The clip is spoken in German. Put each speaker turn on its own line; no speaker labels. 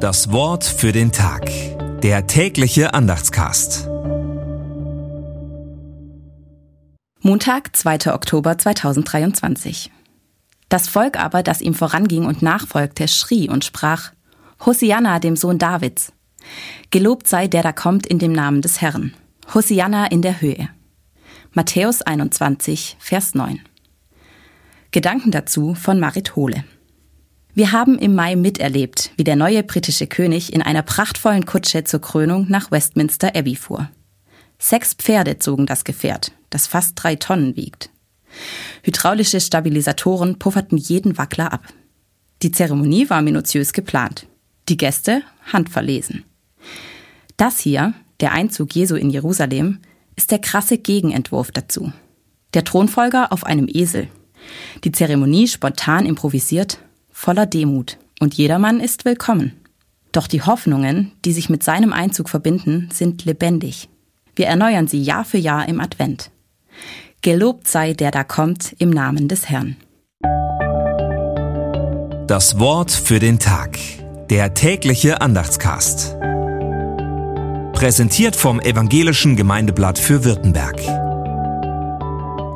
Das Wort für den Tag. Der tägliche Andachtscast.
Montag, 2. Oktober 2023. Das Volk aber, das ihm voranging und nachfolgte, schrie und sprach, Hosianna, dem Sohn Davids. Gelobt sei der da kommt in dem Namen des Herrn. Hosianna in der Höhe. Matthäus 21, Vers 9. Gedanken dazu von Marit Hohle. Wir haben im Mai miterlebt, wie der neue britische König in einer prachtvollen Kutsche zur Krönung nach Westminster Abbey fuhr. Sechs Pferde zogen das Gefährt, das fast drei Tonnen wiegt. Hydraulische Stabilisatoren pufferten jeden Wackler ab. Die Zeremonie war minutiös geplant. Die Gäste handverlesen. Das hier, der Einzug Jesu in Jerusalem, ist der krasse Gegenentwurf dazu. Der Thronfolger auf einem Esel. Die Zeremonie spontan improvisiert, voller Demut. Und jedermann ist willkommen. Doch die Hoffnungen, die sich mit seinem Einzug verbinden, sind lebendig. Wir erneuern sie Jahr für Jahr im Advent. Gelobt sei der da kommt im Namen des Herrn.
Das Wort für den Tag. Der tägliche Andachtscast. Präsentiert vom Evangelischen Gemeindeblatt für Württemberg.